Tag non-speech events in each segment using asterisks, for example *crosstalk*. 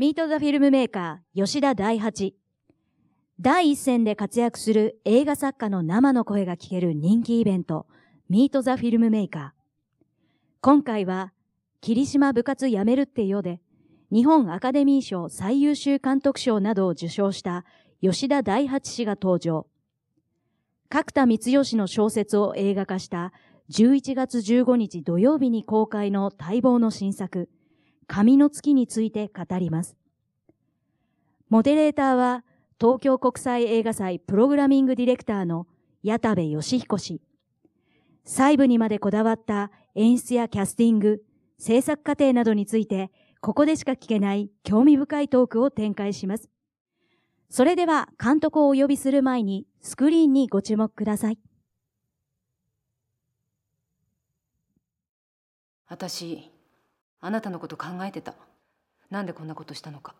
ミート・ザ・フィルムメーカー、吉田大八。第一線で活躍する映画作家の生の声が聞ける人気イベント、ミート・ザ・フィルムメーカー。今回は、霧島部活やめるってよで、日本アカデミー賞最優秀監督賞などを受賞した吉田大八氏が登場。角田光代氏の小説を映画化した11月15日土曜日に公開の待望の新作、神の月について語ります。モデレーターは東京国際映画祭プログラミングディレクターの矢田部義彦氏。細部にまでこだわった演出やキャスティング、制作過程などについて、ここでしか聞けない興味深いトークを展開します。それでは監督をお呼びする前にスクリーンにご注目ください。私あなたのこと考えてた。なんでこんなことしたのか。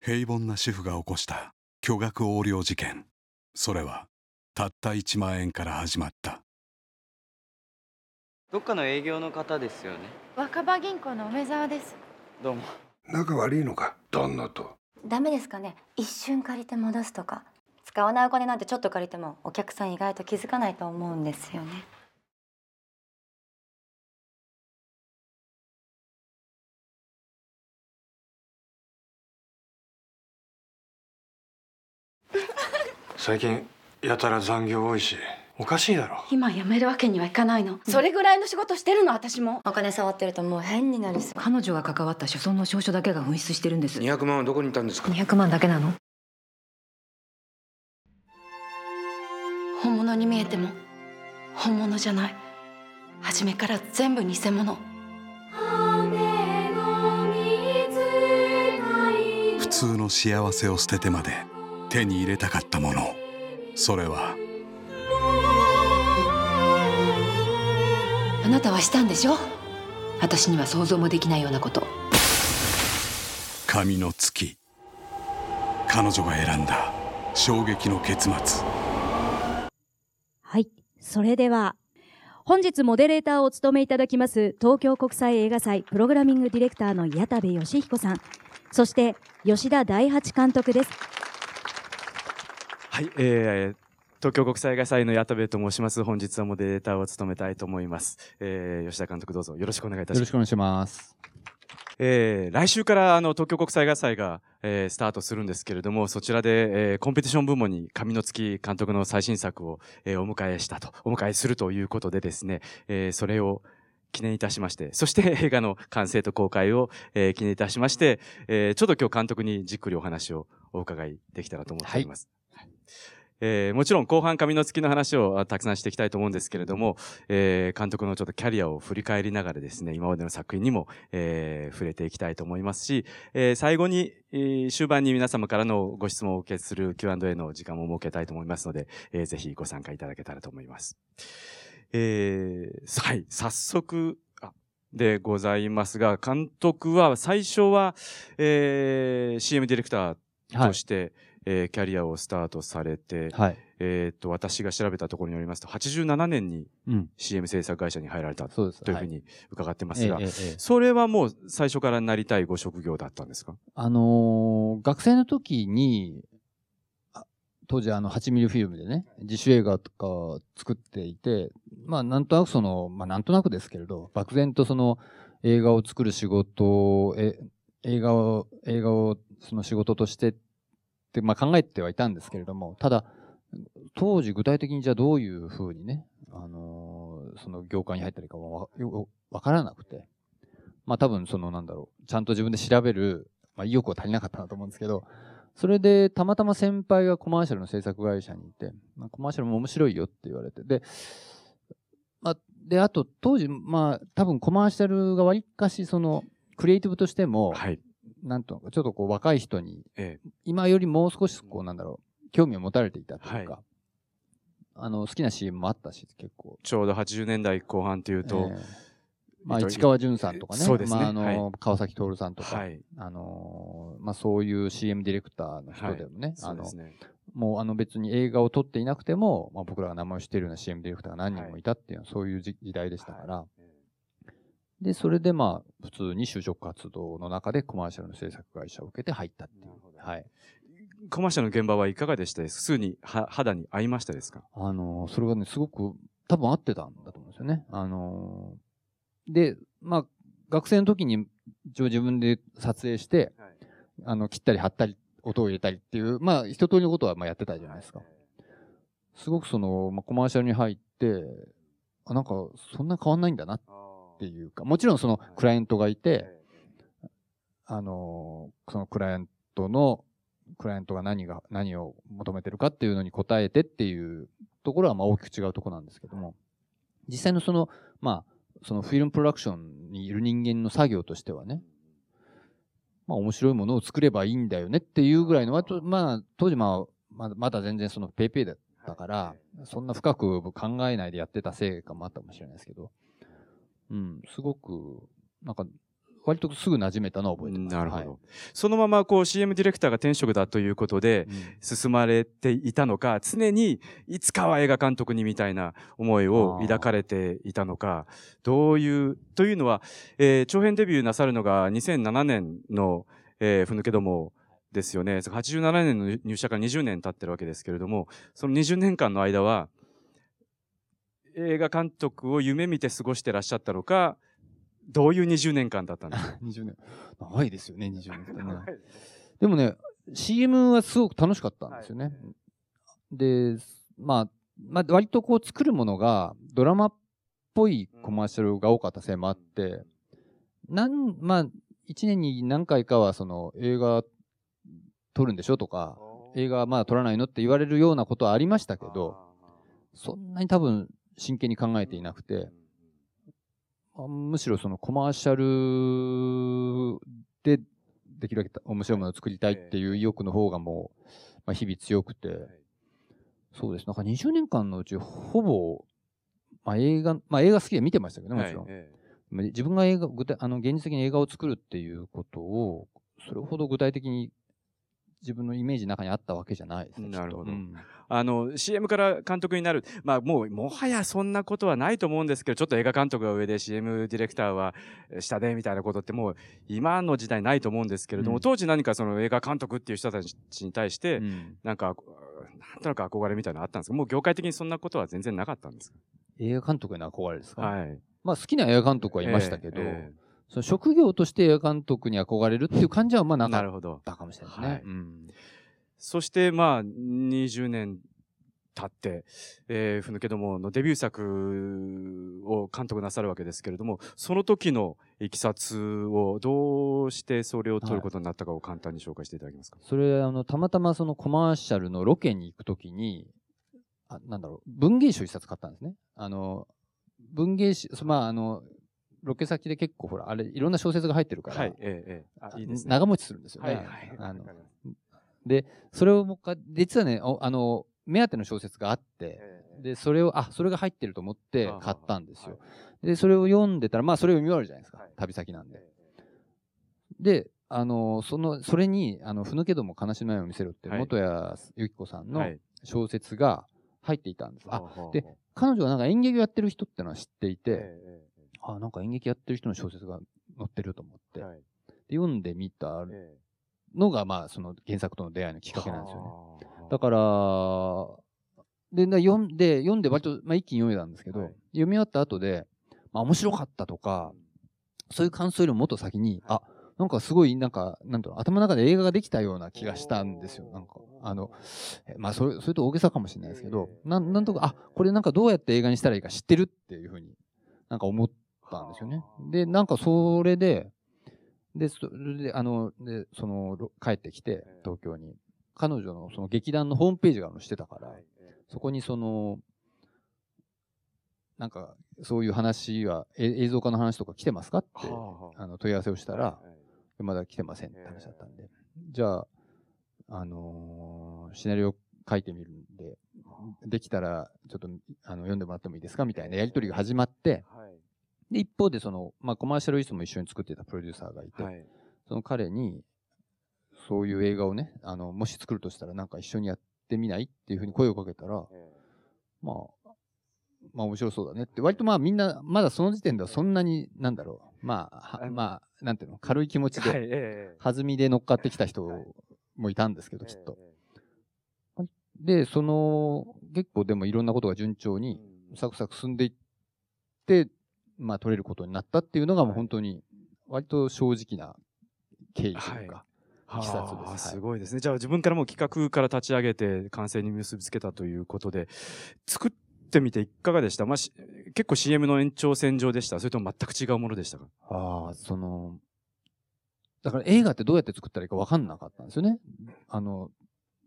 平凡な主婦が起こした巨額横領事件。それはたった1万円から始まった。どっかの営業の方ですよね。若葉銀行の梅沢です。どうも。仲悪いのか？旦那と？ダメですかね？一瞬借りて戻すとか使わないお金なんてちょっと借りてもお客さん意外と気づかないと思うんですよね。*laughs* 最近やたら残業多いしおかしいだろ。今辞めるわけにはいかないの、それぐらいの仕事してるの私も。お金触ってるともう変になりそう。彼女が関わった書村の証書だけが紛失してるんです。200万はどこにいたんですか？200万だけなの本物に見えても本物じゃない。初めから全部偽物。普通の幸せを捨ててまで手に入れたかったもの。それはあなたはしたんでしょ？私には想像もできないようなこと。神の月。彼女が選んだ衝撃の結末。はい。それでは、本日モデレーターを務めいただきます、東京国際映画祭プログラミングディレクターの矢田部義彦さん、そして吉田大八監督です。はい、えー、東京国際映画祭の矢田部と申します。本日はモデレーターを務めたいと思います。えー、吉田監督どうぞよろしくお願いいたしますよろしく。お願いします。えー来週からあの東京国際映画祭が、えースタートするんですけれども、そちらで、えーコンペティション部門に神の月監督の最新作を、えーお迎えしたと、お迎えするということでですね、えーそれを記念いたしまして、そして *laughs* 映画の完成と公開を、えー記念いたしまして、えーちょうど今日監督にじっくりお話をお伺いできたらと思っております。はいえーもちろん後半神の月の話をたくさんしていきたいと思うんですけれども、えー監督のちょっとキャリアを振り返りながらですね、今までの作品にも、えー触れていきたいと思いますし、えー最後に、えー終盤に皆様からのご質問をお受けする Q&A の時間も設けたいと思いますので、えーぜひご参加いただけたらと思います。えーはい、早速、でございますが、監督は最初は、えー CM ディレクターとして、えーキャリアをスタートされて、はい。えっと、私が調べたところによりますと、87年にうん。CM 制作会社に入られた。というふうはいに伺ってますが、それはもう最初からなりたいご職業だったんですか？あのー学生の時に、あ当時あの8ミリフィルムでね、自主映画とかを作っていて、まあなんとなくその、まあなんとなくですけれど、漠然とその映画を作る仕事を、え映画を、映画をその仕事としてって、まあ考えてはいたんですけれども、ただ、当時具体的にじゃあどういうふうにね、あのーその業界に入ったらいいかわよわからなくて、まあ多分そのなんだろう、ちゃんと自分で調べる、まあ意欲は足りなかったなと思うんですけど、それでたまたま先輩がコマーシャルの制作会社にいて、まあ、コマーシャルも面白いよって言われて、で、まあ、で、あと当時、まあ多分コマーシャルがわりかしその、クリエイティブとしても、はい。なんとか、ちょっとこう若い人に、ええ。今よりもう少しこうなんだろう、興味を持たれていたというか、はい。あの、好きな CM もあったし、結構。ちょうど80年代後半というと、ええ。まあ、えっと市川淳さんとかね、そうですね。まあ、あの、はい。川崎徹さんとか、はい。あのーまあ、そういう CM ディレクターの人でもね、あの。もうあの別に映画を撮っていなくても、まあ、僕らが名前を知っているような CM ディレクターが何人もいたっていうのはそういう時時代でしたから、で、それでまあ、普通に就職活動の中でコマーシャルの制作会社を受けて入ったっていう。はい。コマーシャルの現場はいかがでしたですすぐには肌に合いましたですか？あの、それがね、すごく多分合ってたんだと思うんですよね。あの、で、まあ、学生の時に一応自分で撮影して、あの、切ったり貼ったり、音を入れたりっていう、まあ、一通りのことはまあやってたじゃないですか。すごくその、まあ、コマーシャルに入って、あ、なんか、そんな変わんないんだなっていうか、もちろんその、クライアントがいて、あの、そのクライアントの、クライアントが何が、何を求めてるかっていうのに答えてっていうところはまあ大きく違うところなんですけども、実際のその、まあ、そのフィルムプロダクションにいる人間の作業としてはね、まあ面白いものを作ればいいんだよねっていうぐらいの、まあ当時まあ、まだまだ全然そのペイペイだったから、そんな深く考えないでやってたせいかもあったかもしれないですけど、うん、すごく、なんか、割とすぐ馴染めたのは覚えてます。なるほど。はいそのままこう CM ディレクターが転職だということで進まれていたのか、常にいつかは映画監督にみたいな思いを抱かれていたのか、どういう、というのは、えー長編デビューなさるのが2007年の、えー、ふぬけどもですよね。87年の入社から20年経ってるわけですけれども、その20年間の間は、映画監督を夢見て過ごしてらっしゃったのか、どういう20年間だったんですか *laughs* 20年。長いですよね、20年ね。でもね、CM はすごく楽しかったんですよね。で、まあ、まあ、割とこう作るものがドラマっぽいコマーシャルが多かったせいもあって、なん、まあ、1年に何回かはその映画撮るんでしょとか、映画まだ撮らないのって言われるようなことはありましたけど、そんなに多分真剣に考えていなくて、あむしろそのコマーシャルでできるだけ面白いものを作りたいっていう意欲の方がもう、まあ、日々強くて、そうです。なんか20年間のうちほぼ、まあ映画、まあ映画好きで見てましたけどね、もちろん。自分が映画、具体、あの、現実的に映画を作るっていうことを、それほど具体的に自分のイメージの中にあったわけじゃないですね。なるほど。うん。あの CM から監督になる、まあ、もうもはやそんなことはないと思うんですけどちょっと映画監督が上で CM ディレクターは下でみたいなことってもう今の時代ないと思うんですけれども、うん。当時何かその映画監督っていう人たちに対して、うん。なんかなんとなく憧れみたいなのあったんですか？もう業界的にそんなことは全然なかったんですか？映画監督への憧れですか、はい。まあ好きな映画監督はいましたけど、ええその職業として映画監督に憧れるっていう感じはまあなかっなるほどたかもしれないですね。はいうんそしてまあ20年経って、えー、ふぬけどものデビュー作を監督なさるわけですけれどもその時のいきさつをどうしてそれを取ることになったかを簡単に紹介していただけますか、それ、あの、たまたまそのコマーシャルのロケに行くときに、あ、なんだろう、文芸誌を一冊買ったんですね。あの、文芸誌、そまあ、あの、ロケ先で結構ほら、あれ、いろんな小説が入ってるから、はいええいいですね長持ちするんですよね。はいはいあので、それをもう一回実はね、おあの、目当ての小説があって、で、それを、あ、それが入ってると思って買ったんですよ。で、それを読んでたら、まあ、それを読み終わるじゃないですか。旅先なんで。で、あの、その、それに、あの、ふぬけども悲しみを見せろって、はい元谷由紀子さんのはい小説が入っていたんです。あで、彼女がなんか演劇をやってる人ってのは知っていて、ええあ、なんか演劇やってる人の小説が載ってると思って、はい。で読んでみたえのが、まあ、その原作との出会いのきっかけなんですよね。はあだから、で、だ読んで、読んで割と、まあ、一気に読めたんですけど、はい。読み終わった後で、まあ、面白かったとか、そういう感想よりももっと先に、あ、なんかすごい、なんか、なんだろう、頭の中で映画ができたような気がしたんですよ。なんか、あの、えまあ、それ、それと大げさかもしれないですけど、なん、なんとか、あ、これなんかどうやって映画にしたらいいか知ってるっていうふうになんか思ったんですよね。で、なんかそれで、で、それで、あの、で、その、ろ帰ってきて、東京に。彼女のその劇団のホームページがあるのしてたから、そこにその、なんか、そういう話は、え映像化の話とか来てますかって、あの、問い合わせをしたら、まだ来てませんって話だったんで、じゃあ、あのーシナリオ書いてみるんで、できたら、ちょっと、あの、読んでもらってもいいですかみたいなやりとりが始まって、で、一方でその、まあ、コマーシャルイスも一緒に作ってたプロデューサーがいて、はい。その彼に、そういう映画をね、あの、もし作るとしたらなんか一緒にやってみないっていうふうに声をかけたら、まあ、まあ面白そうだねって、割とまあみんな、まだその時点ではそんなに、なんだろう、まあ、はまあ、なんていうの、軽い気持ちはい、で、え弾みで乗っかってきた人もいたんですけど、きっと。で、その、結構でもいろんなことが順調に、サクサク進んでいって、まあ、取れることになったっていうのがもう本当に、割と正直な経緯というか。はあはいすごいですね。じゃあ自分からも企画から立ち上げて完成に結びつけたということで、作ってみていかがでした？まあ、し結構 CM の延長線上でした？それとも全く違うものでしたか？ああ、その、だから映画ってどうやって作ったらいいか分かんなかったんですよね。あの、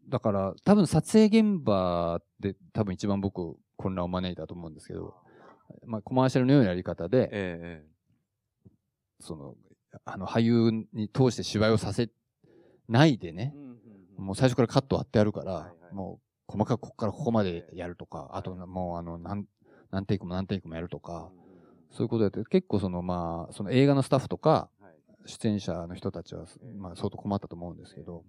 だから多分撮影現場で多分一番僕混乱を招いたと思うんですけど、まあコマーシャルのようなやり方で、えその、あの俳優に通して芝居をさせないでね、もう最初からカット割ってやるから、もう細かくここからここまでやるとか、あともうあの何、何テイクも何テイクもやるとか、そういうことやって、結構そのまあ、その映画のスタッフとか、出演者の人たちは、まあ相当困ったと思うんですけど、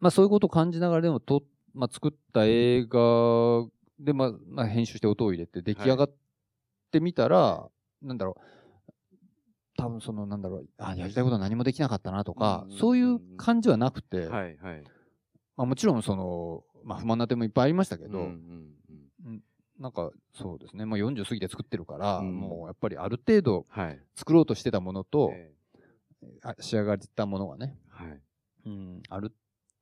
まあそういうことを感じながらでもと、まあ作った映画で、まあ、まあ編集して音を入れて出来上がってみたら、なんだろう、多分そのなんだろう、あ、やりたいことは何もできなかったなとか、そういう感じはなくて、はいはい。まあもちろんその、まあ不満な点もいっぱいありましたけど、うんなんかそうですね、まあ40過ぎて作ってるから、もうやっぱりある程度はい。作ろうとしてたものと、あ仕上がったものがね、はい。うん、ある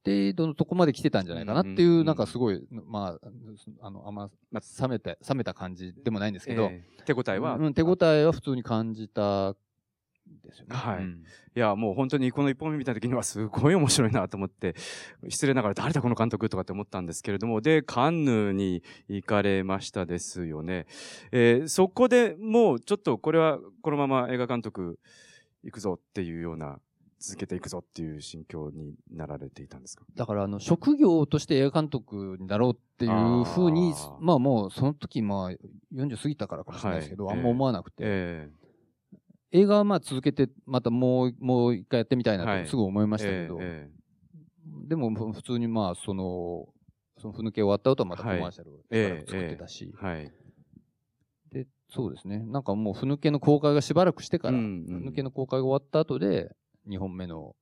程度のとこまで来てたんじゃないかなっていう、なんかすごい、まあ、あの、あんま、冷めて、冷めた感じでもないんですけど、ええ手応えはうん、手応えは普通に感じたですよね。はい。うんいや、もう本当にこの一本目見た時にはすごい面白いなと思って、失礼ながら誰だこの監督とかって思ったんですけれども、で、カンヌに行かれましたですよね。えーそこでもうちょっとこれはこのまま映画監督行くぞっていうような、続けていくぞっていう心境になられていたんですか？だから、あの、職業として映画監督になろうっていうふうに、まあもう、その時、まあ、40過ぎたからかもしれないですけど、はい。あんま思わなくて、え映画はまあ続けて、またもう、もう一回やってみたいなはい。とすぐ思いましたけど、えでもふ普通にまあ、その、そのふぬけ終わった後はまたコマーシャルを作ってたし、はい。で、そうですね。なんかもう、ふぬけの公開がしばらくしてから、ふぬけの公開が終わった後で、2本目の、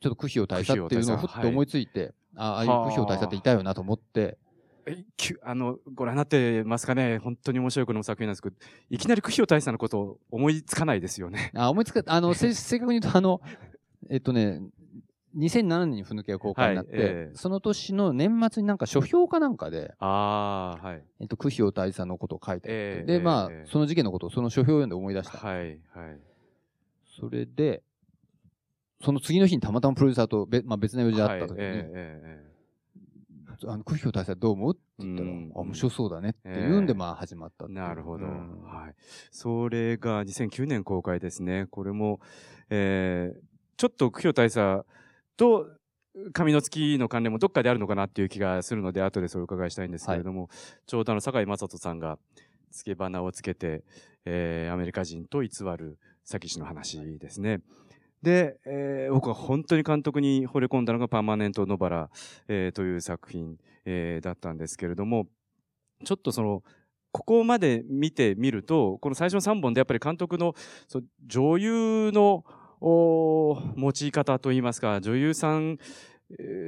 ちょっと苦行大佐っていうのをふっと思いついて、あああいう苦行大佐っていたよなと思って、えきゅあの、ご覧になってますかね？本当に面白いこの作品なんですけど、いきなり苦行大佐のことを思いつかないですよね。あ、思いつか、あの、せ *laughs* 正確に言うと、あの、えっとね、2007年にふぬけが公開になって、はいええその年の年末になんか書評かなんかで、ああ、はい。えっと、苦行大佐のことを書いてて、ええで、まあ、ええその事件のことをその書評を読んで思い出した。はい、はい。それで、その次の日にたまたまプロデューサーとべ、まあ、別の用事があった時に、はいえええあの、苦行大佐どう思うって言ったら、あ、面白そうだねって言うんで、まあ始まったっていう。なるほど、うん。はい。それが2009年公開ですね。これも、えー、ちょっと苦行大佐と神の月の関連もどっかであるのかなっていう気がするので、後でそれをお伺いしたいんですけれども、ちょうどあの、坂井正人さんが、付け花をつけて、えー、アメリカ人と偽る詐欺師の話ですね。で、えー僕は本当に監督に惚れ込んだのがパーマネント・ノバラ、えーという作品、えーだったんですけれども、ちょっとその、ここまで見てみると、この最初の3本でやっぱり監督のそ女優のお用い方といいますか、女優さん、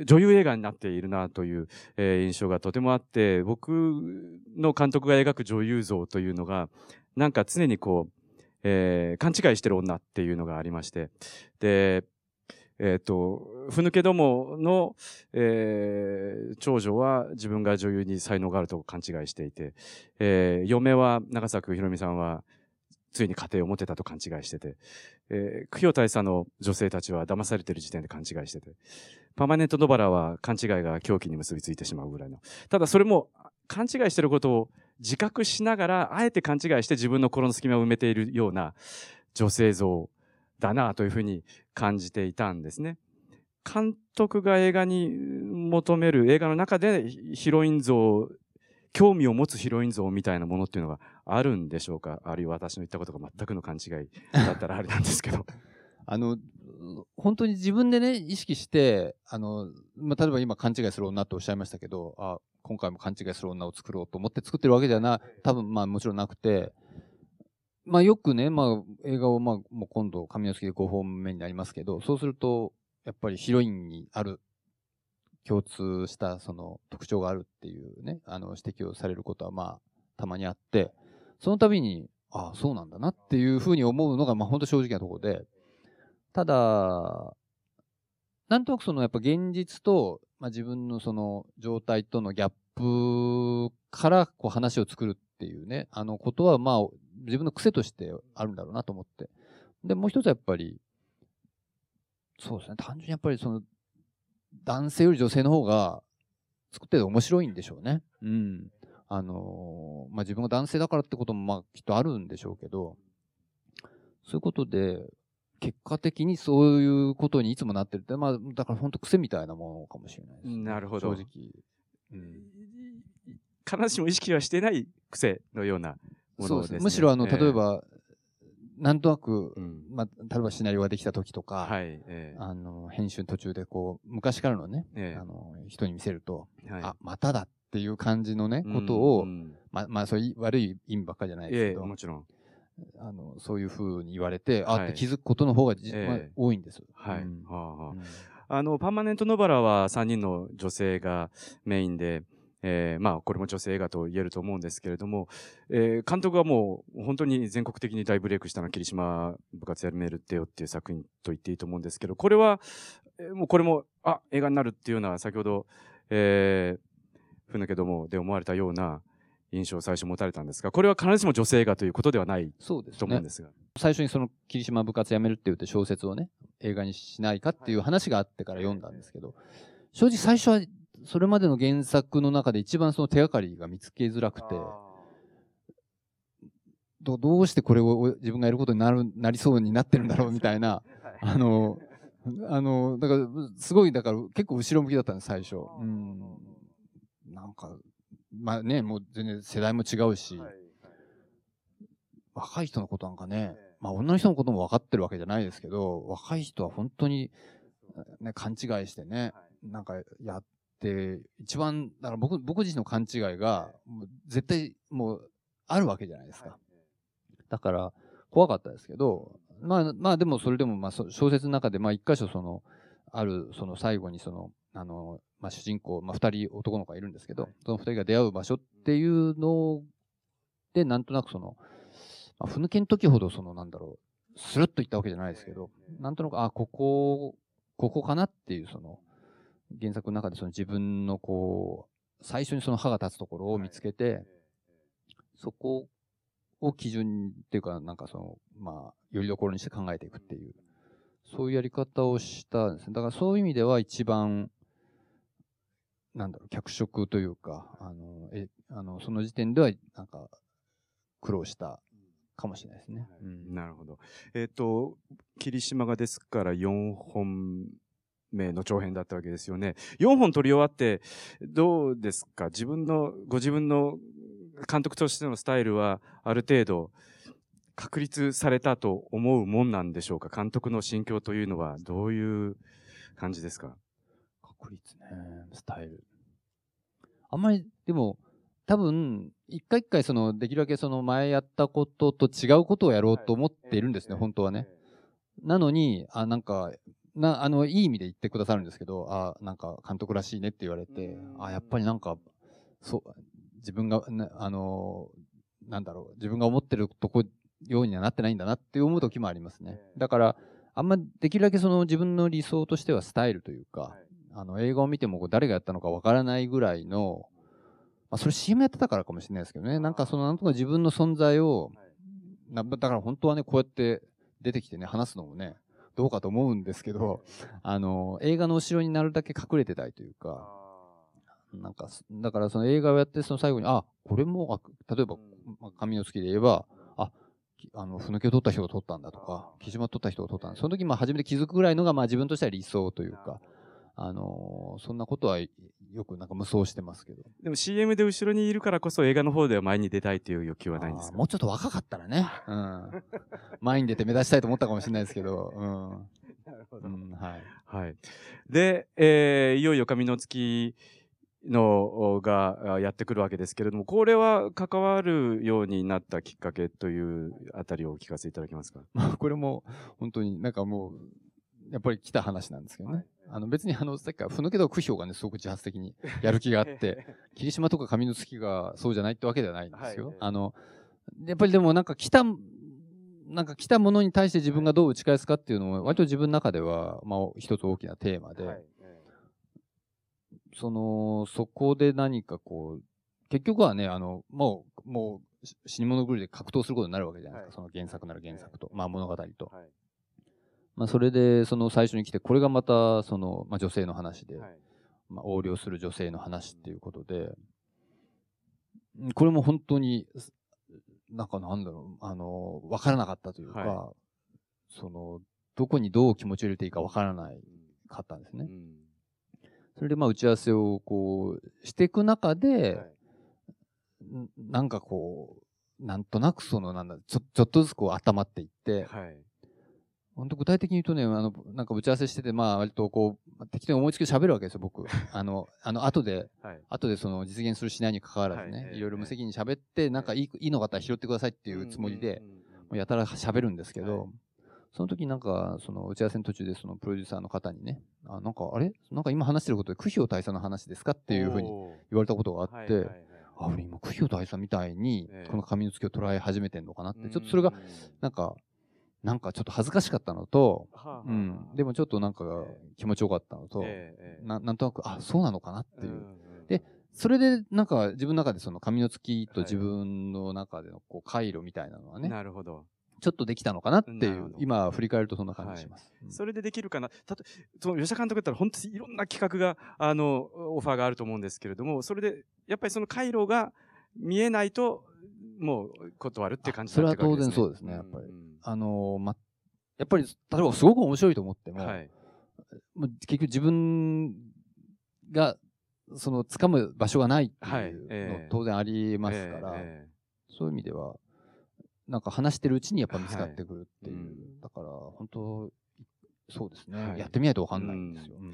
女優映画になっているなという、えー印象がとてもあって、僕の監督が描く女優像というのが、なんか常にこう、えー勘違いしてる女っていうのがありまして、で、えっ、と、ふぬけどもの、えー長女は自分が女優に才能があると勘違いしていて、えー嫁は長作ひろみさんはついに家庭を持てたと勘違いしてて、えー、苦行大佐の女性たちは騙されてる時点で勘違いしてて、パーマネントノバラは勘違いが狂気に結びついてしまうぐらいの。ただそれも勘違いしてることを自覚しながら、あえて勘違いして自分の心の隙間を埋めているような女性像だなというふうに感じていたんですね。監督が映画に求める映画の中でヒロイン像、興味を持つヒロイン像みたいなものっていうのがあるんでしょうか？あるいは私の言ったことが全くの勘違いだったらあれなんですけど。*laughs* あの、本当に自分でね、意識して、あの、まあ、例えば今勘違いする女とおっしゃいましたけど、あ、今回も勘違いする女を作ろうと思って作ってるわけではな、多分まあもちろんなくて、まあよくね、まあ映画をまあもう今度神の月で5本目になりますけど、そうすると、やっぱりヒロインにある共通したその特徴があるっていうね、あの指摘をされることはまあたまにあって、その度に、ああ、そうなんだなっていうふうに思うのがまあ本当正直なところで、ただ、なんとなくそのやっぱ現実と、まあ、自分のその状態とのギャップからこう話を作るっていうね、あのことはまあ自分の癖としてあるんだろうなと思って。で、もう一つはやっぱり、そうですね、単純にやっぱりその男性より女性の方が作ってて面白いんでしょうね。うん。あのーまあ、自分が男性だからってこともまあきっとあるんでしょうけど、そういうことで、結果的にそういうことにいつもなってるって、まあ、だから本当癖みたいなものかもしれないです、ね。なるほど正直。うん。必ずしも意識はしてない癖のようなも。のですすね。むしろあの、ええ例え、ば、なんとなく、うんまあ、例えばシナリオができた時とか、はい、ええあの、編集の途中でこう、昔からのね、ええあの、人に見せると、はいあ、まただっていう感じのね、うんことを、うんまあ、まあ、そういう悪い意味ばっかりじゃないですええけど、もちろん。あの、そういうふうに言われて、あはい。って気づくことの方がじ、ええ。まあ多いんです。はい。うん。はあはあ。うん。あの、パーマネントノバラは3人の女性がメインで、えーまあ、これも女性映画と言えると思うんですけれども、えー監督はもう本当に全国的に大ブレイクしたのは霧島部活やめるってよっていう作品と言っていいと思うんですけど、これは、えーもうこれも、あ、映画になるっていうような、先ほど、えー、ふぬけどもで思われたような印象を最初持たれたんですが、これは必ずしも女性映画ということではないそうですねと思うんで。すが。最初にその霧島部活やめるって言って小説をね、映画にしないかっていう話があってから読んだんですけど、正直最初はそれまでの原作の中で一番その手がかりが見つけづらくて、どどうしてこれを自分がやることになる、なりそうになってるんだろうみたいな、あの、あの、だから、すごい、だから結構後ろ向きだったんです、最初。うん。なんか、まあね、もう全然世代も違うし、若い人のことなんかね、まあ女の人のことも分かってるわけじゃないですけど、若い人は本当に、ね、勘違いしてね、なんかやって、一番、だから僕、僕自身の勘違いが、絶対もうあるわけじゃないですか。だから、怖かったですけど、まあ、まあでもそれでも、まあそ小説の中で、まあ一箇所その、ある、その最後にその、あの、まあ主人公、まあ二人男の子がいるんですけど、その二人が出会う場所っていうので、なんとなくその、まあ、ふぬけの時ほどその、なんだろう、スルッといったわけじゃないですけど、なんとなく、あ、ここ、ここかなっていう、その、原作の中でその自分のこう、最初にその歯が立つところを見つけて、そこを基準っていうか、なんかその、まあ、よりどころにして考えていくっていう、そういうやり方をしたんですね。だからそういう意味では一番、なんだろう、脚色というか、あの、え、あの、その時点では、なんか、苦労したかもしれないですね。うんなるほど。えっ、と、霧島がですから4本目の長編だったわけですよね。4本撮り終わって、どうですか？自分の、ご自分の監督としてのスタイルは、ある程度、確立されたと思うもんなんでしょうか？監督の心境というのは、どういう感じですか？確率ね、スタイル。あんまり、でも、多分、一回一回その、できるだけその前やったことと違うことをやろうと思っているんですね、本当はね。なのに、あ、なんか、な、あの、いい意味で言ってくださるんですけど、あ、なんか監督らしいねって言われて、あ、やっぱりなんか、そう、自分が、なあの、なんだろう、自分が思ってるとこようにはなってないんだなって思う時もありますね。だから、あんまできるだけその自分の理想としてはスタイルというか、あの映画を見てもこう誰がやったのかわからないぐらいの、まあ、それ CM やってたからかもしれないですけどね、なんかそのなんとか自分の存在を、なだから本当はね、こうやって出てきてね、話すのもね、どうかと思うんですけど、あの、映画の後ろになるだけ隠れてたいというか、なんか、だからその映画をやって、その最後に、あ、これも、あ例えば、まあ、紙の月で言えば、あ、きあの、ふぬけを取った人が取ったんだとか、木島を取った人が取ったんだ。その時、まあ、初めて気づくぐらいのが、まあ、自分としては理想というか、あのーそんなことはよくなんか無双してますけど。でも CM で後ろにいるからこそ映画の方では前に出たいという欲求はないんですかもうちょっと若かったらね、うん。前に出て目立ちたいと思ったかもしれないですけど、うん。なるほうん、はい。はい。で、えーいよいよ神の月のがやってくるわけですけれども、これは関わるようになったきっかけというあたりをお聞かせいただけますか？まあ、これも本当になんかもう、やっぱり来た話なんですけどね。あの別にあの、さっきから、ふぬけど区評がね、すごく自発的にやる気があって、*laughs* 霧島とか上の月がそうじゃないってわけではないんですよ。はいあの、やっぱりでもなんか来た、なんか来たものに対して自分がどう打ち返すかっていうのも、割と自分の中では、まあ一つ大きなテーマで、はいその、そこで何かこう、結局はね、あの、もう、もう、し死に物狂いで格闘することになるわけじゃないですか。その原作なら原作と、まあ物語と。はいまあそれで、その最初に来て、これがまた、その、まあ女性の話で、はい。まあ横領する女性の話っていうことで、うんこれも本当に、すなんかなんだろう、あの、わからなかったというか、はその、どこにどう気持ちを入れていいかわからないかったんですね。うん。それでまあ打ち合わせをこうしていく中で、なんかこう、なんとなくそのなんだ、ちょちょっとずつこう温まっていって、はい本当具体的に言うとね、あの、なんか打ち合わせしてて、まあ割とこう、適当に思いつきで喋るわけですよ、僕。*laughs* あの、あの、後で、はい。後でその実現するしないに関わらずね、はい。いろいろ無責任に喋って、なんかいいいいのがあったら拾ってくださいっていうつもりで、やたら喋るんですけど、はい。その時なんか、その打ち合わせの途中でそのプロデューサーの方にね、あ、なんか、あれ？なんか今話してることで、区評大佐の話ですかっていうふうに言われたことがあって、あ、俺今、区評大佐みたいにええ、この髪の付けを捉え始めてんのかなって、ちょっとそれが、なんか、なんかちょっと恥ずかしかったのと、はあ。うん、でもちょっとなんか気持ちよかったのと、ええええ。ななんとなく、あ、そうなのかなっていう。んんでそれで、なんか自分の中でその髪の付きと自分の中でのこう回路みたいなのはね、なるほど。ちょっとできたのかなっていう今振り返るとそんな感じします。うん。それでできるかな？たとその吉田監督だったら本当にいろんな企画が、あの、オファーがあると思うんですけれども、それで、やっぱりその回路が見えないと、もう断るっていう感じそれはになってくるわけ当然そうですね、やっぱり。うんうんあのーま、やっぱり、例えばすごく面白いと思っても、はい。もう結局自分が、その、掴む場所がないってはいいうええの当然ありますから、えそういう意味では、なんか話してるうちにやっぱ見つかってくるっていう。はいうんだから、本当そうですね、はいやってみないとわかんないんですよ。うん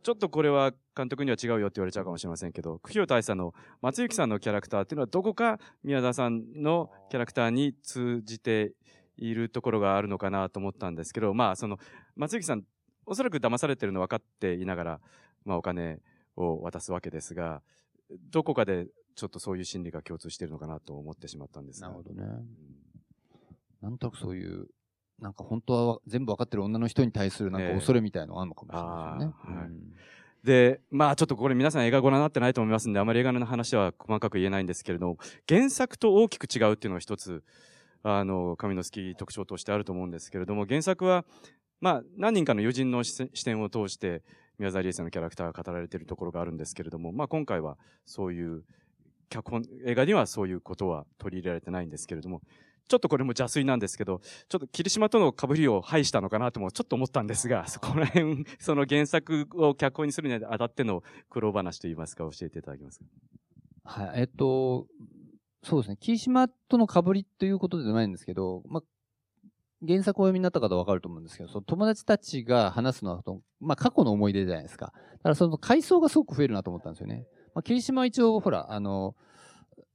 ちょっとこれは監督には違うよって言われちゃうかもしれませんけど、九評大佐の松幸さんのキャラクターっていうのはどこか宮田さんのキャラクターに通じているところがあるのかなと思ったんですけど、まあその松幸さん、おそらく騙されてるの分かっていながら、まあお金を渡すわけですが、どこかでちょっとそういう心理が共通しているのかなと思ってしまったんですが。なるほどね。なんとなくそういう、なんか本当は全部わかってる女の人に対するなんかええ恐れみたいのがあるのかもしれないですよね。あーはいうんで、まあちょっとこれ皆さん映画ご覧になってないと思いますんで、あまり映画の話は細かく言えないんですけれども、原作と大きく違うっていうのが一つ、あの、神の好き特徴としてあると思うんですけれども、原作は、まあ何人かの友人の視点を通して、宮沢りえさんのキャラクターが語られているところがあるんですけれども、まあ今回はそういう、脚本、映画にはそういうことは取り入れられてないんですけれども、ちょっとこれも邪推なんですけど、ちょっと霧島との被りを排したのかなともちょっと思ったんですが、*laughs* そこら辺、その原作を脚本にするにあたっての苦労話といいますか、教えていただけますか？はい、えっと、そうですね、霧島との被りということではないんですけど、まあ、原作をお読みになった方はわかると思うんですけど、その友達たちが話すのは、まあ、過去の思い出じゃないですか。だからその階層がすごく増えるなと思ったんですよね。まあ、霧島は一応、ほら、あの、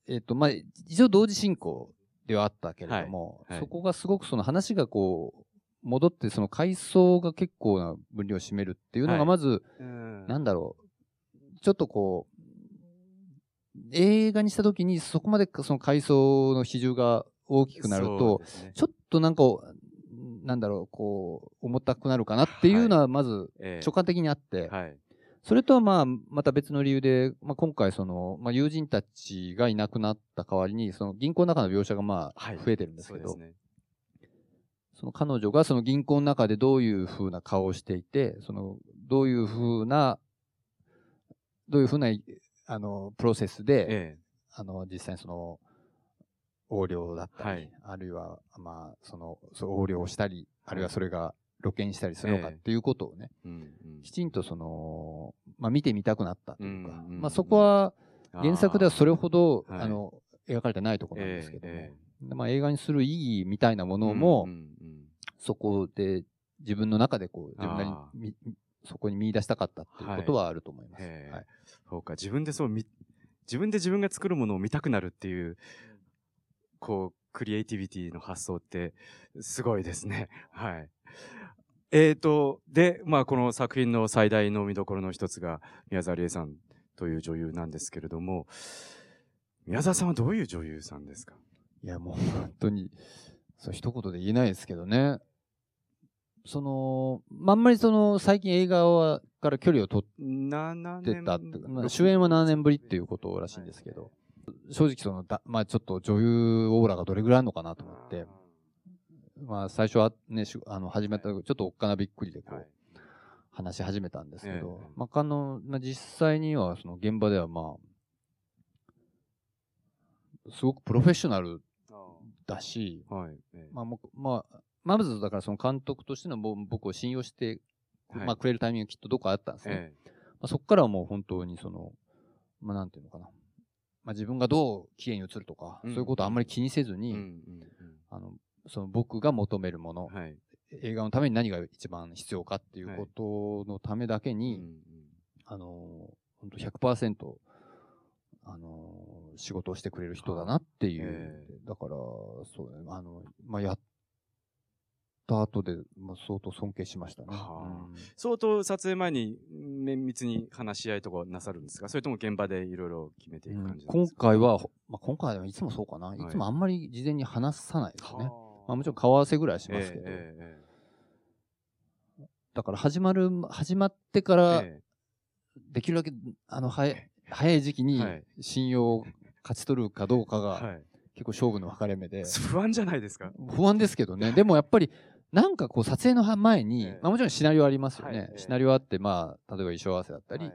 えっと、まあ、一応同時進行ではあったけれども、はい。はい。そこがすごくその話がこう、戻ってその階層が結構な分量を占めるっていうのはい。がまず、うん。なんだろう、ちょっとこう、映画にしたときにそこまでその階層の比重が大きくなると、ねちょっとなんか、なんだろう、こう、重たくなるかなっていうのはまずええ直感的にあって、はい。それとはまあ、また別の理由で、まあ今回その、まあ友人たちがいなくなった代わりに、その銀行の中の描写がまあはい増えてるんですけど、そ。その彼女がその銀行の中でどういう風な顔をしていて、そのどういう風な、どういう風な、あの、プロセスで、えあの、実際にその、横領だったり、はい。あるいは、まあ、その、そう横領をしたり、あるいはそれが露見したりするのかええ。っていうことをね、えうんうん。きちんとその、まあ見てみたくなったというか、うんうんうんまあそこは原作ではそれほど、はい。あの、描かれてないところなんですけども、えまあ映画にする意義みたいなもえのも、うんうんうん。そこで自分の中でこう、自分なりにそこに見出したかったっていうことはあると思います。へーはいそうか、自分でそう見、自分で自分が作るものを見たくなるっていう、こう、クリエイティビティの発想って、すごいですね。*laughs* はい。えーと、で、まあ、この作品の最大の見どころの一つが、宮沢りえさんという女優なんですけれども、宮沢さんはどういう女優さんですか？いや、もう本当に、そう一言で言えないですけどね。その、まああんまりその、最近映画はから距離を取7って年たってまあ、主演は7年ぶりっていうことらしいんですけど、正直そのだ、まあちょっと女優オーラがどれぐらいあるのかなと思って、まあ最初はね、しあの、始めた時ちょっとおっかなびっくりでこう、話し始めたんですけど、ええ。まあ、あの、まあ、実際にはその現場ではまあ、すごくプロフェッショナルだし、はい。ええ。まあ、まあ、まずだからその監督としてのぼ僕を信用して、はいまあ、くれるタイミングがきっとどこかあったんですね。えまあ、そこからはもう本当にその、まあ、なんていうのかな。まあ、自分がどう綺麗に映るとか、うんそういうことをあんまり気にせずえに、うんうんあの、その僕が求めるもの、うんはい。映画のために何が一番必要かっていうことのためだけに、あの、本当100%、あの、仕事をしてくれる人だなっていう。えだから、そうあの、まあ、やった後で、まあ、相当尊敬しましたね。はあ。うん。相当撮影前に綿密に話し合いとかなさるんですか？それとも現場でいろいろ決めていく感じで今すか、回は、ほまあ、今回はいつもそうかな。い。つもあんまり事前に話さないですね。まあ、もちろん顔合わせぐらいはしますけど。えええだから始まる、始まってから、えできるだけ、あの、早い、早い時期にはい。信用を勝ち取るかどうかが、はい。結構勝負の分かれ目で。*laughs* 不安じゃないですか？不安ですけどね。でもやっぱり、なんかこう撮影の前に、ええ。まあもちろんシナリオありますよね。シナリオあって、まあ、例えば衣装合わせだったり、はい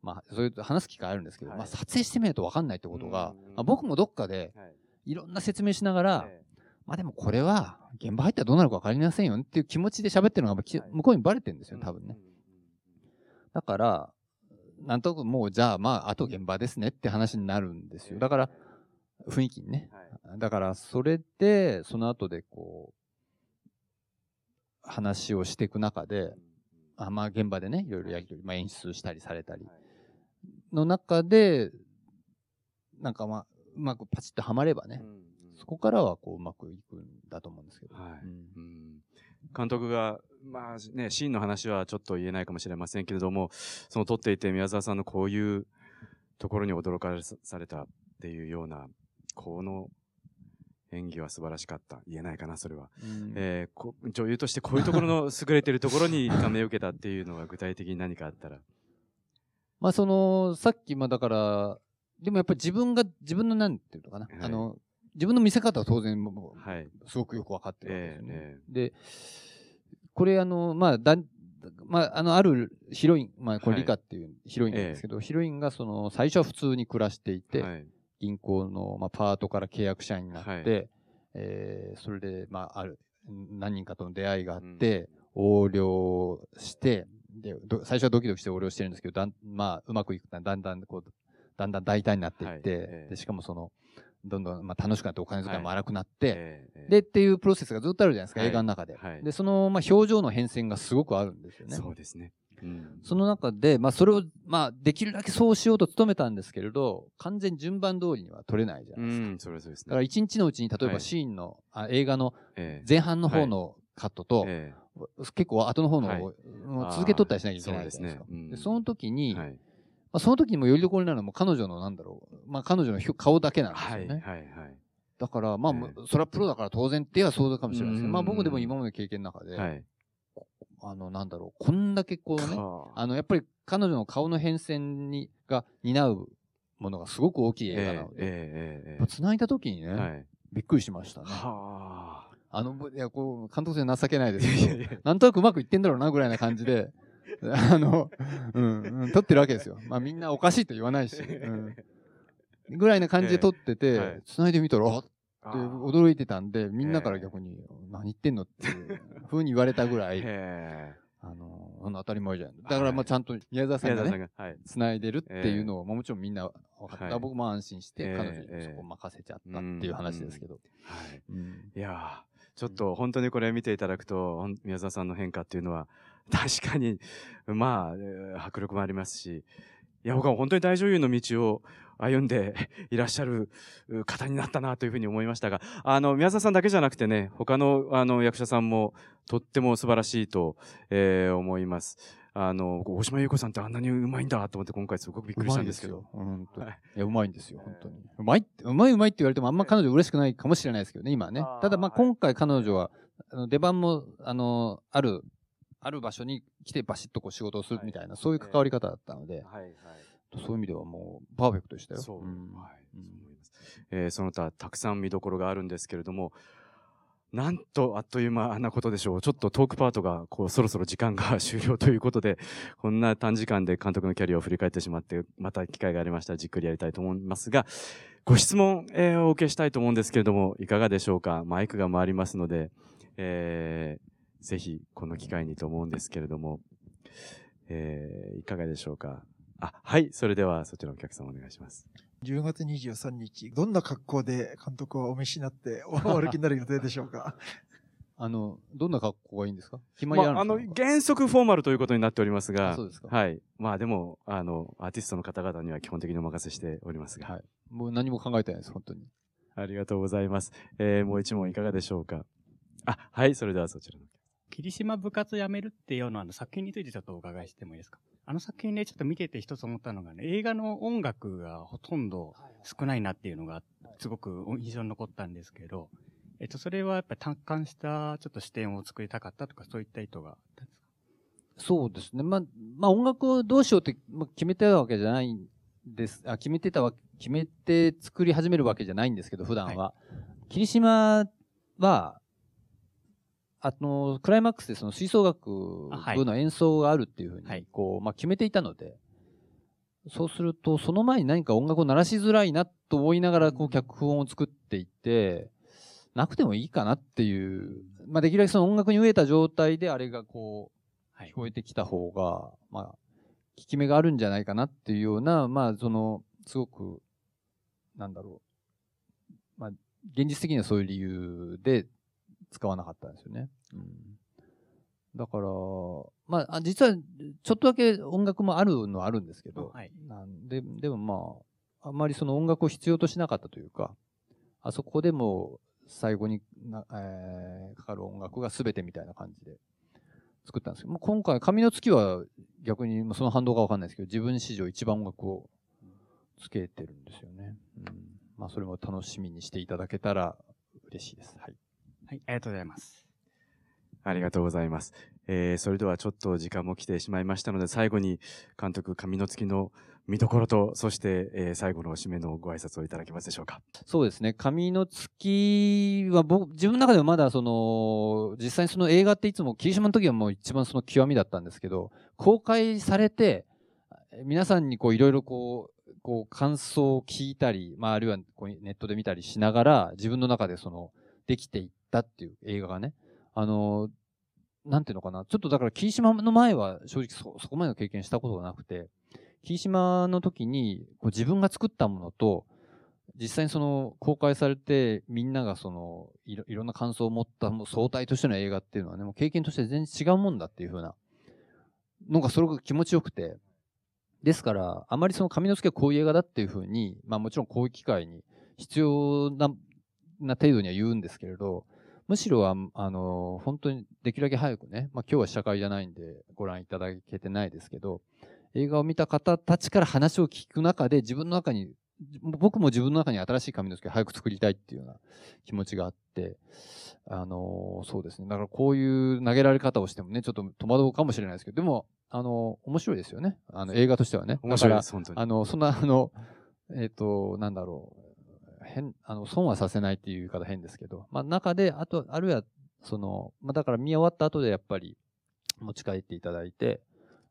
まあ、そういう話す機会あるんですけど、はい。まあ撮影してみないと分かんないってことが、まあ、僕もどっかで、はい。いろんな説明しながら、えまあでもこれは、現場入ったらどうなるか分かりませんよねっていう気持ちで喋ってるのが、き向こうにバレてるんですよ、多分ね。だから、なんとなくもう、じゃあまあ、あと現場ですねって話になるんですよ。だから、雰囲気にね。だから、それで、その後でこう、話をしていく中で、あまあ現場でね、いろいろやりとり、まあ演出したりされたり、の中で、なんかまあ、うまくパチッとはまればね、そこからはこううまくいくんだと思うんですけど。はい。うん。監督が、まあね、シーンの話はちょっと言えないかもしれませんけれども、その撮っていて宮沢さんのこういうところに驚かされたっていうような、この演技は素晴らしかった。言えないかな、それは。うんえーこ女優としてこういうところの *laughs* 優れてるところに感銘を受けたっていうのが具体的に何かあったら。まあその、さっき、まあだから、でもやっぱり自分が、自分のなんていうのかな、はいあの、自分の見せ方は当然もう、はい。すごくよくわかってるわけですよね。えで、これあの、まあ、だん、まあ、あの、あるヒロイン、まあ、これはいリカっていうヒロインなんですけど、ヒロインがその、最初は普通に暮らしていて、はい。銀行の、まあ、パートから契約社員になって、はい。えーそれで、まあ、ある、何人かとの出会いがあって、横領して、で、ど最初はドキドキして横領してるんですけど、だん、まあ、うまくいくとだんだん、こう、だんだん大胆になっていって、はい。ええ。で、しかもその、どんどん、まあ、楽しくなってお金遣いもはい荒くなって、えーで、っていうプロセスがずっとあるじゃないですか、はい。映画の中で。はい。で、その、まあ、表情の変遷がすごくあるんですよね。そうですね。うん。その中で、まあ、それを、まあ、できるだけそうしようと努めたんですけれど、完全に順番通りには撮れないじゃうないですか。ん、それはそうですね。だから一日のうちに、例えばはい。シーンの、あ映画のえ前半の方のカットと、え結構後の方のはい。続け撮ったりしなきゃいけないあーじゃないですねうんでその時に、はい。まあ、その時にもよりどころになるのはもう彼女のなんだろう、まあ、彼女の顔だけなんですよね。はい、はい、はい。だから、まあ、ええ。それはプロだから当然って言えばそうかもしれないですけど、うん。まあ僕でも今までの経験の中で、はい。あの、なんだろう、こんだけこうね、はああの、やっぱり彼女の顔の変遷に、が担うものがすごく大きい映画なので、ええええええ。やっぱ繋いだ時にね、はい。びっくりしましたね。はあ。の、いや、こう、監督としては情けないですいけど、なんとなくうまくいってんだろうなぐらいな感じで、*laughs* あの、うん、うん、撮ってるわけですよ。まあみんなおかしいと言わないし、うん、ぐらいな感じで撮ってて、繋いでみたら、あっ驚いてたんで、みんなから逆に、何言ってんのっていう風に言われたぐらい、へあの、当たり前じゃん。だからまあちゃんと宮沢え。さんがね。繋いでるっていうのを、まあもちろんみんな分かった。はい僕も安心して、ええ彼女にええそこを任せちゃったっていう話ですけど。はい。やーちょっと本当にこれ見ていただくと、宮沢さんの変化っていうのは、*laughs* 確かに、まあ、えー迫力もありますし、いや、僕は本当に大女優の道を歩んで *laughs* いらっしゃるう方になったなというふうに思いましたが、あの、宮沢さんだけじゃなくてね、他のあの役者さんもとっても素晴らしいと、えー思います。あの、大島優子さんってあんなにうまいんだと思って今回すごくびっくりしたんですけど。うまいですよはいいや、うまいんですよ、本当に。うまいって、うまいうまいって言われてもあんま彼女嬉しくないかもしれないですけどね、今はね。ただ、まあ、はい今回彼女は、あの出番も、あの、ある、ある場所に来てバシッとこう仕事をするみたいな、そういう関わり方だったので、はいはい。そういう意味ではもう、パーフェクトでしたよ。そう、んはい、うんそう思います。えーその他たくさん見どころがあるんですけれども、なんとあっという間なことでしょう。ちょっとトークパートがこうそろそろ時間が終了ということで、*laughs* こんな短時間で監督のキャリアを振り返ってしまって、また機会がありましたらじっくりやりたいと思いますが、ご質問、えーお受けしたいと思うんですけれども、いかがでしょうか？マイクが回りますので、えーぜひこの機会にと思うんですけれども、えーいかがでしょうか？あ、はい。それではそちらのお客さんお願いします。10月23日、どんな格好で監督をお召しになって *laughs* お歩きになる予定でしょうか？*laughs* あの、どんな格好がいいんですか？決ままあ、ありあるんですか、の、原則フォーマルということになっておりますが、あそうですかはい。まあでも、あの、アーティストの方々には基本的にお任せしておりますが、はい。もう何も考えてないです、本当に。ありがとうございます。えー、もう一問いかがでしょうか？あ、はい、それではそちらの。霧島部活やめるっていうのはあの作品についてちょっとお伺いしてもいいですか？あの作品でちょっと見てて一つ思ったのがね、映画の音楽がほとんど少ないなっていうのがすごく印象に残ったんですけど、えっと、それはやっぱり単管したちょっと視点を作りたかったとかそういった意図があったんですか？そうですね。まあ、まあ音楽をどうしようってまあ決めてたわけじゃないんです。あ、決めてたわ、決めて作り始めるわけじゃないんですけど、普段は。霧島は、あの、クライマックスでその吹奏楽部の演奏があるっていうふうに、こう、まあ決めていたので、そうすると、その前に何か音楽を鳴らしづらいなと思いながら、こう、脚本を作っていって、なくてもいいかなっていう、まあできるだけその音楽に飢えた状態であれがこう、聞こえてきた方が、まあ、効き目があるんじゃないかなっていうような、まあ、その、すごく、なんだろう。まあ、現実的にはそういう理由で使わなかったんですよね。うん。だから、まあ、あ実は、ちょっとだけ音楽もあるのはあるんですけど、はいなんで、でもまあ、あんまりその音楽を必要としなかったというか、あそこでも最後にな、えーかかる音楽が全てみたいな感じで作ったんですけど、もう今回、紙の月は逆にまあその反動がわかんないですけど、自分史上一番音楽をつけてるんですよね。うん。まあ、それも楽しみにしていただけたら嬉しいです。はい。はい、ありがとうございます。ありがとうございます。えー、それではちょっと時間も来てしまいましたので、最後に監督、紙の月の見どころと、そして、えー最後の締めのご挨拶をいただけますでしょうか。そうですね。紙の月は僕、自分の中ではまだその、実際にその映画っていつも、霧島の時はもう一番その極みだったんですけど、公開されて、皆さんにこういろいろこう、こう感想を聞いたり、まああるいはこうネットで見たりしながら、自分の中でその、できていったっていう映画がね、あの、なんていうのかな、ちょっとだから霧島の前は正直そ、そこまでの経験したことがなくて、霧島の時にこう自分が作ったものと、実際にその公開されてみんながそのいろいろんな感想を持ったもう総体としての映画っていうのはね、もう経験として全然違うもんだっていう風なのがそれが気持ちよくて、ですから、あまりその紙の付けはこういう映画だっていう風に、まあもちろんこういう機会に必要な、な程度には言うんですけれど、むしろは、あの、本当にできるだけ早くね、まあ今日は試写会じゃないんでご覧いただけてないですけど、映画を見た方たちから話を聞く中で自分の中に、僕も自分の中に新しい紙の付けを早く作りたいっていうような気持ちがあって、あのそうですね。だからこういう投げられ方をしてもね、ちょっと戸惑うかもしれないですけど、でも、あの面白いですよね。あの、映画としてはね。面白いです本当にあの、そんな、あの、えっ、と、なんだろう。変、あの、損はさせないっていう言い方変ですけど、まあ中で、あと、あるいは、その、まあだから見終わった後でやっぱり持ち帰っていただいて、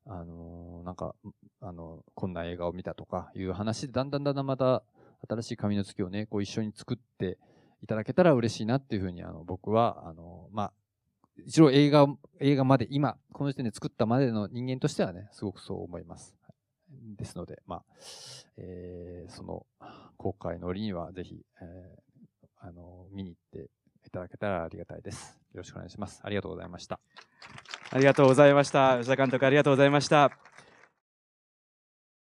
あのなんか、あの、こんな映画を見たとかいう話で、だんだんだんだんまた新しい紙の月をね、こう一緒に作っていただけたら嬉しいなっていうふうに、あの、僕は、あの、まあ、一応映画、映画まで、今、この時点で作ったまでの人間としてはね、すごくそう思います。ですので、まあ、えーその、公開の折にはぜひ、えーあの、見に行って、いただけたらありがたいです。よろしくお願いします。ありがとうございました。ありがとうございました。吉田監督ありがとうございました。